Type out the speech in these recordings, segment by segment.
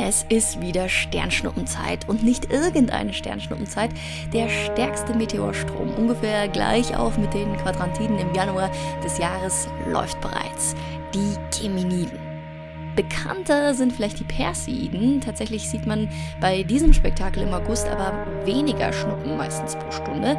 Es ist wieder Sternschnuppenzeit und nicht irgendeine Sternschnuppenzeit. Der stärkste Meteorstrom, ungefähr gleich auf mit den Quadrantiden im Januar des Jahres, läuft bereits. Die Geminiden. Bekannter sind vielleicht die Perseiden. Tatsächlich sieht man bei diesem Spektakel im August aber weniger Schnuppen meistens pro Stunde.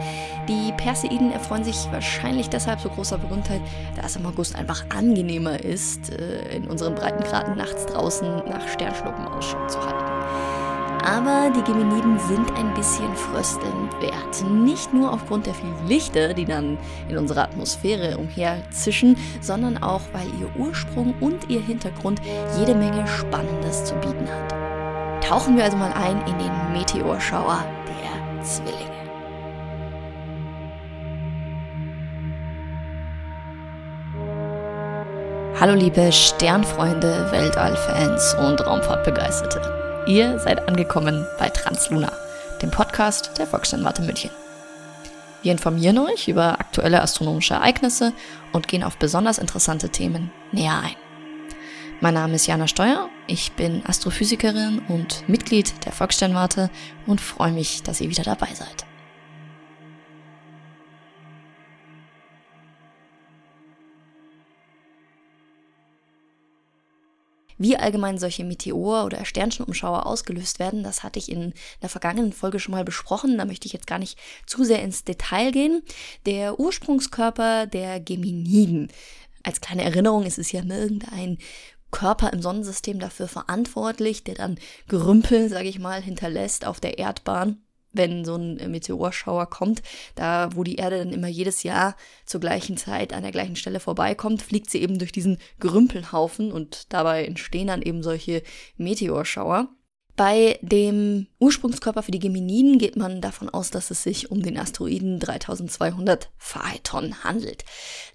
Die Perseiden erfreuen sich wahrscheinlich deshalb so großer Berühmtheit, da es im August einfach angenehmer ist, äh, in unseren Breitengraden nachts draußen nach Sternschnuppen Ausschau zu halten. Aber die Geminiden sind ein bisschen fröstelnd wert. Nicht nur aufgrund der vielen Lichter, die dann in unserer Atmosphäre umherzischen, sondern auch, weil ihr Ursprung und ihr Hintergrund jede Menge Spannendes zu bieten hat. Tauchen wir also mal ein in den Meteorschauer der Zwillinge. Hallo liebe Sternfreunde, Weltallfans und Raumfahrtbegeisterte. Ihr seid angekommen bei Transluna, dem Podcast der Volkssternwarte München. Wir informieren euch über aktuelle astronomische Ereignisse und gehen auf besonders interessante Themen näher ein. Mein Name ist Jana Steuer, ich bin Astrophysikerin und Mitglied der Volkssternwarte und freue mich, dass ihr wieder dabei seid. Wie allgemein solche Meteor- oder Sternchenumschauer ausgelöst werden, das hatte ich in der vergangenen Folge schon mal besprochen. Da möchte ich jetzt gar nicht zu sehr ins Detail gehen. Der Ursprungskörper der Geminiden. Als kleine Erinnerung, es ist ja irgendein Körper im Sonnensystem dafür verantwortlich, der dann Gerümpel, sage ich mal, hinterlässt auf der Erdbahn wenn so ein Meteorschauer kommt, da wo die Erde dann immer jedes Jahr zur gleichen Zeit an der gleichen Stelle vorbeikommt, fliegt sie eben durch diesen Gerümpelhaufen und dabei entstehen dann eben solche Meteorschauer. Bei dem Ursprungskörper für die Geminiden geht man davon aus, dass es sich um den Asteroiden 3200 Phaeton handelt.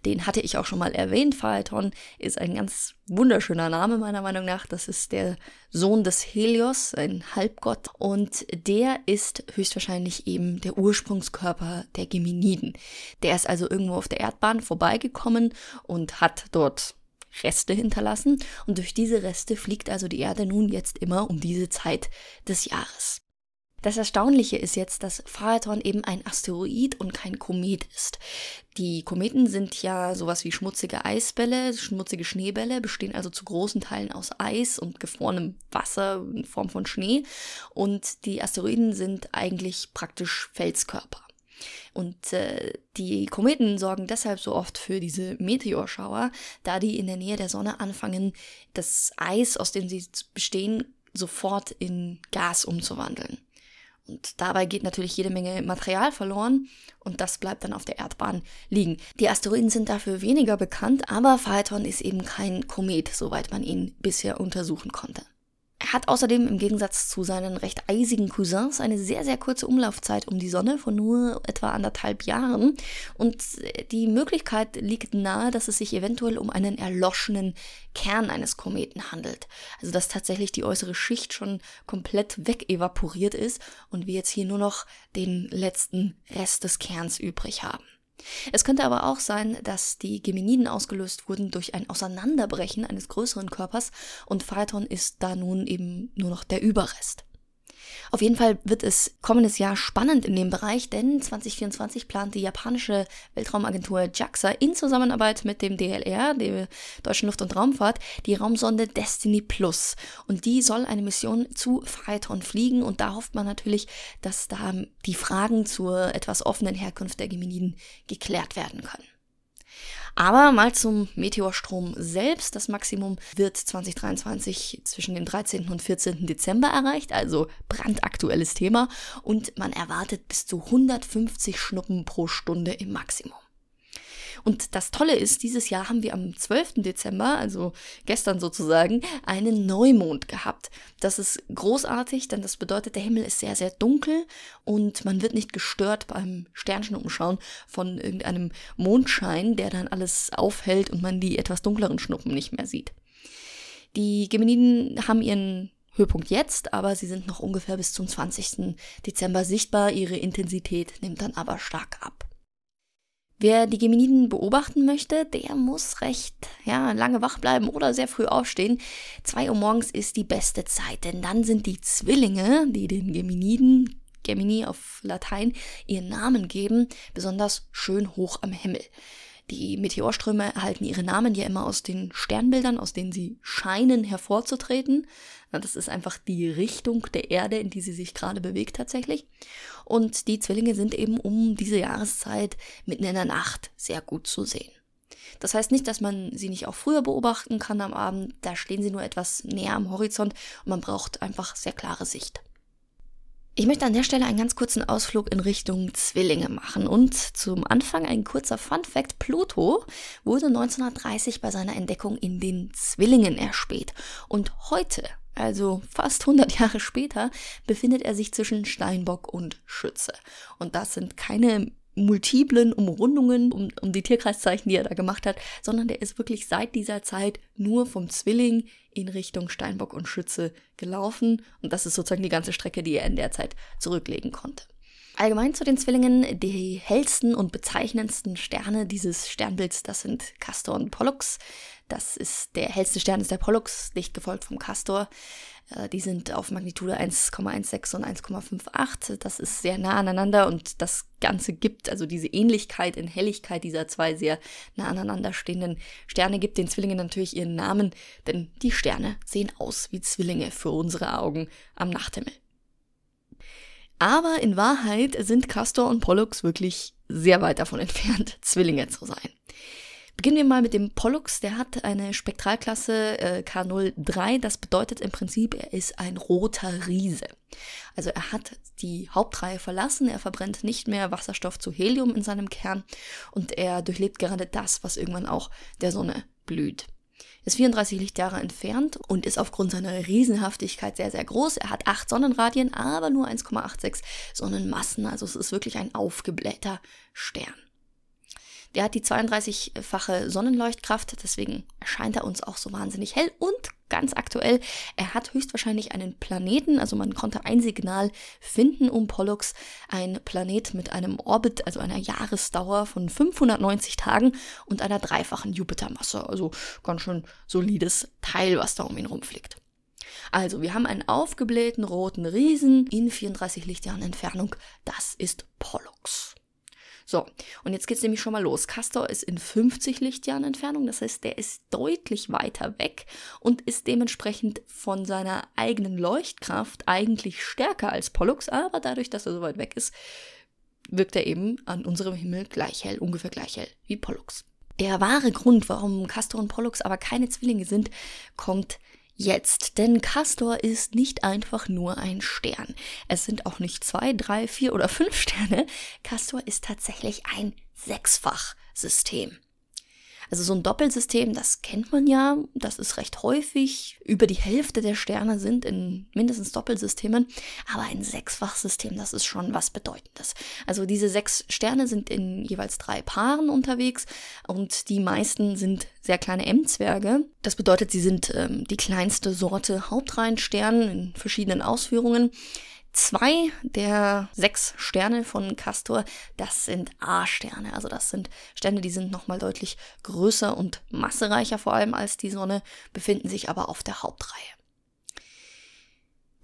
Den hatte ich auch schon mal erwähnt. Phaeton ist ein ganz wunderschöner Name meiner Meinung nach. Das ist der Sohn des Helios, ein Halbgott. Und der ist höchstwahrscheinlich eben der Ursprungskörper der Geminiden. Der ist also irgendwo auf der Erdbahn vorbeigekommen und hat dort Reste hinterlassen und durch diese Reste fliegt also die Erde nun jetzt immer um diese Zeit des Jahres. Das Erstaunliche ist jetzt, dass Phaeton eben ein Asteroid und kein Komet ist. Die Kometen sind ja sowas wie schmutzige Eisbälle, schmutzige Schneebälle, bestehen also zu großen Teilen aus Eis und gefrorenem Wasser in Form von Schnee. Und die Asteroiden sind eigentlich praktisch Felskörper. Und äh, die Kometen sorgen deshalb so oft für diese Meteorschauer, da die in der Nähe der Sonne anfangen, das Eis, aus dem sie bestehen, sofort in Gas umzuwandeln. Und dabei geht natürlich jede Menge Material verloren und das bleibt dann auf der Erdbahn liegen. Die Asteroiden sind dafür weniger bekannt, aber Phaeton ist eben kein Komet, soweit man ihn bisher untersuchen konnte. Er hat außerdem im Gegensatz zu seinen recht eisigen Cousins eine sehr, sehr kurze Umlaufzeit um die Sonne von nur etwa anderthalb Jahren. Und die Möglichkeit liegt nahe, dass es sich eventuell um einen erloschenen Kern eines Kometen handelt. Also dass tatsächlich die äußere Schicht schon komplett wegevaporiert ist und wir jetzt hier nur noch den letzten Rest des Kerns übrig haben. Es könnte aber auch sein, dass die Geminiden ausgelöst wurden durch ein Auseinanderbrechen eines größeren Körpers und Phaeton ist da nun eben nur noch der Überrest. Auf jeden Fall wird es kommendes Jahr spannend in dem Bereich, denn 2024 plant die japanische Weltraumagentur JAXA in Zusammenarbeit mit dem DLR, der Deutschen Luft- und Raumfahrt, die Raumsonde Destiny Plus. Und die soll eine Mission zu Phaeton fliegen und da hofft man natürlich, dass da die Fragen zur etwas offenen Herkunft der Geminiden geklärt werden können. Aber mal zum Meteorstrom selbst. Das Maximum wird 2023 zwischen dem 13. und 14. Dezember erreicht, also brandaktuelles Thema. Und man erwartet bis zu 150 Schnuppen pro Stunde im Maximum. Und das Tolle ist, dieses Jahr haben wir am 12. Dezember, also gestern sozusagen, einen Neumond gehabt. Das ist großartig, denn das bedeutet, der Himmel ist sehr, sehr dunkel und man wird nicht gestört beim Sternchenumschauen von irgendeinem Mondschein, der dann alles aufhält und man die etwas dunkleren Schnuppen nicht mehr sieht. Die Geminiden haben ihren Höhepunkt jetzt, aber sie sind noch ungefähr bis zum 20. Dezember sichtbar. Ihre Intensität nimmt dann aber stark ab. Wer die Geminiden beobachten möchte, der muss recht ja, lange wach bleiben oder sehr früh aufstehen. 2 Uhr morgens ist die beste Zeit, denn dann sind die Zwillinge, die den Geminiden, Gemini auf Latein, ihren Namen geben, besonders schön hoch am Himmel. Die Meteorströme erhalten ihre Namen ja immer aus den Sternbildern, aus denen sie scheinen hervorzutreten. Das ist einfach die Richtung der Erde, in die sie sich gerade bewegt tatsächlich. Und die Zwillinge sind eben um diese Jahreszeit mitten in der Nacht sehr gut zu sehen. Das heißt nicht, dass man sie nicht auch früher beobachten kann am Abend, da stehen sie nur etwas näher am Horizont und man braucht einfach sehr klare Sicht. Ich möchte an der Stelle einen ganz kurzen Ausflug in Richtung Zwillinge machen und zum Anfang ein kurzer Fun Fact. Pluto wurde 1930 bei seiner Entdeckung in den Zwillingen erspäht und heute, also fast 100 Jahre später, befindet er sich zwischen Steinbock und Schütze. Und das sind keine multiplen Umrundungen um, um die Tierkreiszeichen, die er da gemacht hat, sondern der ist wirklich seit dieser Zeit nur vom Zwilling in Richtung Steinbock und Schütze gelaufen und das ist sozusagen die ganze Strecke, die er in der Zeit zurücklegen konnte. Allgemein zu den Zwillingen, die hellsten und bezeichnendsten Sterne dieses Sternbilds, das sind Castor und Pollux. Das ist der hellste Stern ist der Pollux, dicht gefolgt vom Castor. Äh, die sind auf Magnitude 1,16 und 1,58. Das ist sehr nah aneinander und das Ganze gibt, also diese Ähnlichkeit in Helligkeit dieser zwei sehr nah aneinander stehenden Sterne gibt den Zwillingen natürlich ihren Namen, denn die Sterne sehen aus wie Zwillinge für unsere Augen am Nachthimmel. Aber in Wahrheit sind Castor und Pollux wirklich sehr weit davon entfernt, Zwillinge zu sein. Beginnen wir mal mit dem Pollux. Der hat eine Spektralklasse äh, K03. Das bedeutet im Prinzip, er ist ein roter Riese. Also er hat die Hauptreihe verlassen, er verbrennt nicht mehr Wasserstoff zu Helium in seinem Kern und er durchlebt gerade das, was irgendwann auch der Sonne blüht ist 34 Lichtjahre entfernt und ist aufgrund seiner Riesenhaftigkeit sehr, sehr groß. Er hat 8 Sonnenradien, aber nur 1,86 Sonnenmassen. Also es ist wirklich ein aufgeblähter Stern. Der hat die 32-fache Sonnenleuchtkraft, deswegen erscheint er uns auch so wahnsinnig hell und ganz aktuell, er hat höchstwahrscheinlich einen Planeten, also man konnte ein Signal finden um Pollux, ein Planet mit einem Orbit, also einer Jahresdauer von 590 Tagen und einer dreifachen Jupitermasse, also ganz schön solides Teil, was da um ihn rumfliegt. Also, wir haben einen aufgeblähten roten Riesen in 34 Lichtjahren Entfernung. Das ist Pollux. So, und jetzt geht's nämlich schon mal los. Castor ist in 50 Lichtjahren Entfernung, das heißt, der ist deutlich weiter weg und ist dementsprechend von seiner eigenen Leuchtkraft eigentlich stärker als Pollux, aber dadurch, dass er so weit weg ist, wirkt er eben an unserem Himmel gleich hell, ungefähr gleich hell wie Pollux. Der wahre Grund, warum Castor und Pollux aber keine Zwillinge sind, kommt jetzt, denn Castor ist nicht einfach nur ein Stern. Es sind auch nicht zwei, drei, vier oder fünf Sterne. Castor ist tatsächlich ein Sechsfach-System. Also so ein Doppelsystem, das kennt man ja, das ist recht häufig. Über die Hälfte der Sterne sind in mindestens Doppelsystemen, aber ein Sechsfachsystem, das ist schon was Bedeutendes. Also diese sechs Sterne sind in jeweils drei Paaren unterwegs und die meisten sind sehr kleine M-Zwerge. Das bedeutet, sie sind ähm, die kleinste Sorte Hauptreihenstern in verschiedenen Ausführungen. Zwei der sechs Sterne von Castor, das sind A-Sterne. Also das sind Sterne, die sind nochmal deutlich größer und massereicher vor allem als die Sonne, befinden sich aber auf der Hauptreihe.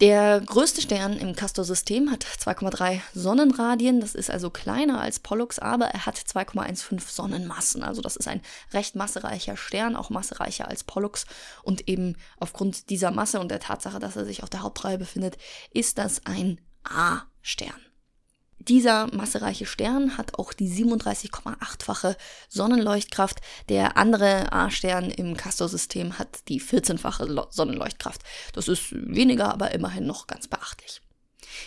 Der größte Stern im Castor-System hat 2,3 Sonnenradien, das ist also kleiner als Pollux, aber er hat 2,15 Sonnenmassen. Also das ist ein recht massereicher Stern, auch massereicher als Pollux. Und eben aufgrund dieser Masse und der Tatsache, dass er sich auf der Hauptreihe befindet, ist das ein A-Stern. Dieser massereiche Stern hat auch die 37,8-fache Sonnenleuchtkraft. Der andere A-Stern im Castor-System hat die 14-fache Sonnenleuchtkraft. Das ist weniger, aber immerhin noch ganz beachtlich.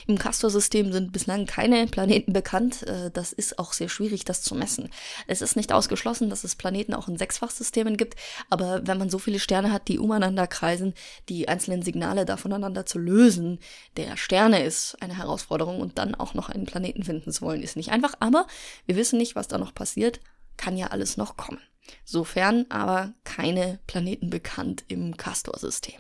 Im Castor-System sind bislang keine Planeten bekannt. Äh, das ist auch sehr schwierig, das zu messen. Es ist nicht ausgeschlossen, dass es Planeten auch in Sechsfachsystemen gibt, aber wenn man so viele Sterne hat, die umeinander kreisen, die einzelnen Signale da voneinander zu lösen, der Sterne ist eine Herausforderung und dann auch noch einen Planeten finden zu wollen, ist nicht einfach. Aber wir wissen nicht, was da noch passiert. Kann ja alles noch kommen. Sofern aber keine Planeten bekannt im Castor-System.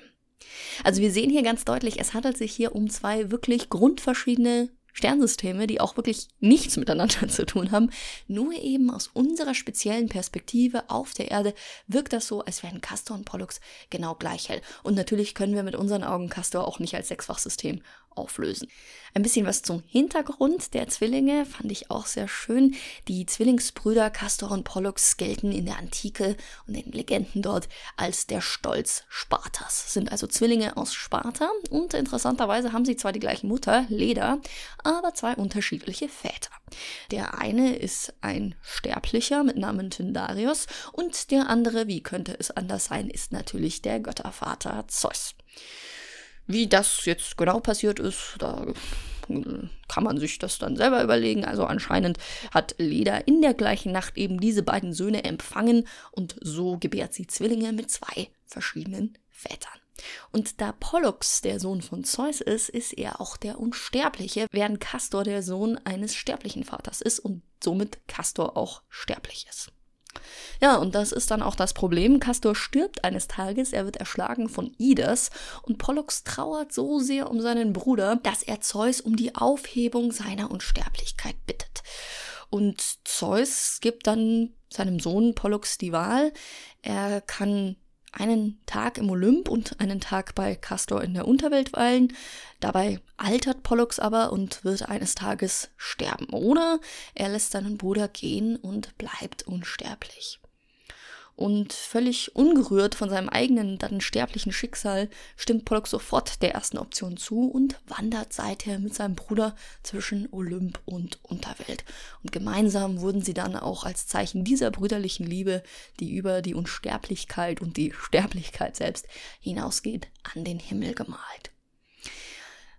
Also wir sehen hier ganz deutlich, es handelt sich hier um zwei wirklich grundverschiedene Sternsysteme, die auch wirklich nichts miteinander zu tun haben. Nur eben aus unserer speziellen Perspektive auf der Erde wirkt das so, als wären Castor und Pollux genau gleich hell. Und natürlich können wir mit unseren Augen Castor auch nicht als Sechsfachsystem auflösen. Ein bisschen was zum Hintergrund der Zwillinge fand ich auch sehr schön. Die Zwillingsbrüder Castor und Pollux gelten in der Antike und den Legenden dort als der Stolz Spartas. Sind also Zwillinge aus Sparta und interessanterweise haben sie zwar die gleiche Mutter, Leda, aber zwei unterschiedliche Väter. Der eine ist ein Sterblicher mit Namen Tyndarius und der andere, wie könnte es anders sein, ist natürlich der Göttervater Zeus. Wie das jetzt genau passiert ist, da kann man sich das dann selber überlegen. Also anscheinend hat Leda in der gleichen Nacht eben diese beiden Söhne empfangen und so gebärt sie Zwillinge mit zwei verschiedenen Vätern. Und da Pollux der Sohn von Zeus ist, ist er auch der Unsterbliche, während Castor der Sohn eines sterblichen Vaters ist und somit Castor auch sterblich ist. Ja, und das ist dann auch das Problem. Castor stirbt eines Tages, er wird erschlagen von Idas und Pollux trauert so sehr um seinen Bruder, dass er Zeus um die Aufhebung seiner Unsterblichkeit bittet. Und Zeus gibt dann seinem Sohn Pollux die Wahl. Er kann einen Tag im Olymp und einen Tag bei Castor in der Unterwelt weilen. Dabei altert Pollux aber und wird eines Tages sterben. Oder er lässt seinen Bruder gehen und bleibt unsterblich. Und völlig ungerührt von seinem eigenen, dann sterblichen Schicksal stimmt Pollux sofort der ersten Option zu und wandert seither mit seinem Bruder zwischen Olymp und Unterwelt. Und gemeinsam wurden sie dann auch als Zeichen dieser brüderlichen Liebe, die über die Unsterblichkeit und die Sterblichkeit selbst hinausgeht, an den Himmel gemalt.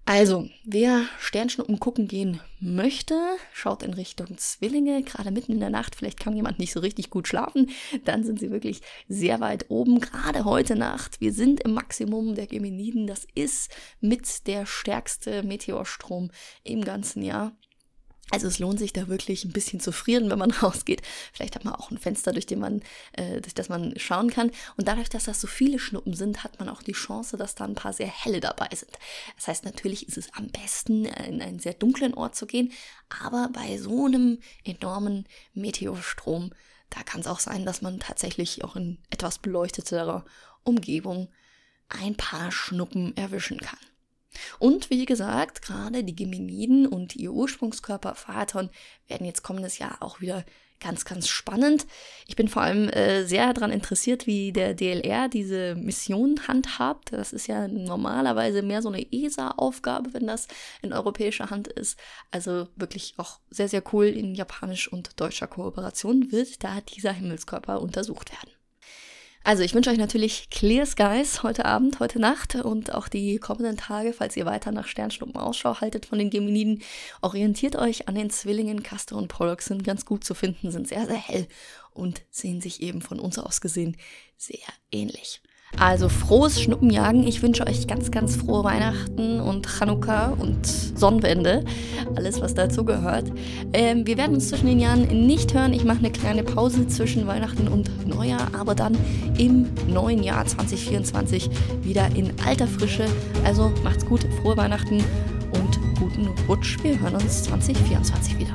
Also, wer Sternschnuppen gucken gehen möchte, schaut in Richtung Zwillinge, gerade mitten in der Nacht. Vielleicht kann jemand nicht so richtig gut schlafen. Dann sind sie wirklich sehr weit oben, gerade heute Nacht. Wir sind im Maximum der Geminiden. Das ist mit der stärkste Meteorstrom im ganzen Jahr. Also es lohnt sich da wirklich ein bisschen zu frieren, wenn man rausgeht. Vielleicht hat man auch ein Fenster, durch, den man, äh, durch das man schauen kann. Und dadurch, dass das so viele Schnuppen sind, hat man auch die Chance, dass da ein paar sehr helle dabei sind. Das heißt, natürlich ist es am besten, in einen sehr dunklen Ort zu gehen. Aber bei so einem enormen Meteorstrom, da kann es auch sein, dass man tatsächlich auch in etwas beleuchteterer Umgebung ein paar Schnuppen erwischen kann. Und wie gesagt, gerade die Geminiden und ihr Ursprungskörper Phaeton werden jetzt kommendes Jahr auch wieder ganz, ganz spannend. Ich bin vor allem äh, sehr daran interessiert, wie der DLR diese Mission handhabt. Das ist ja normalerweise mehr so eine ESA-Aufgabe, wenn das in europäischer Hand ist. Also wirklich auch sehr, sehr cool in japanisch und deutscher Kooperation wird da dieser Himmelskörper untersucht werden. Also ich wünsche euch natürlich Clear Skies heute Abend, heute Nacht und auch die kommenden Tage, falls ihr weiter nach Sternschnuppen Ausschau haltet von den Geminiden. Orientiert euch an den Zwillingen Castor und Pollux, sind ganz gut zu finden, sind sehr, sehr hell und sehen sich eben von uns aus gesehen sehr ähnlich. Also frohes Schnuppenjagen. Ich wünsche euch ganz, ganz frohe Weihnachten und Chanukka und Sonnenwende. Alles, was dazu gehört. Ähm, wir werden uns zwischen den Jahren nicht hören. Ich mache eine kleine Pause zwischen Weihnachten und Neujahr, aber dann im neuen Jahr 2024 wieder in alter Frische. Also macht's gut, frohe Weihnachten und guten Rutsch. Wir hören uns 2024 wieder.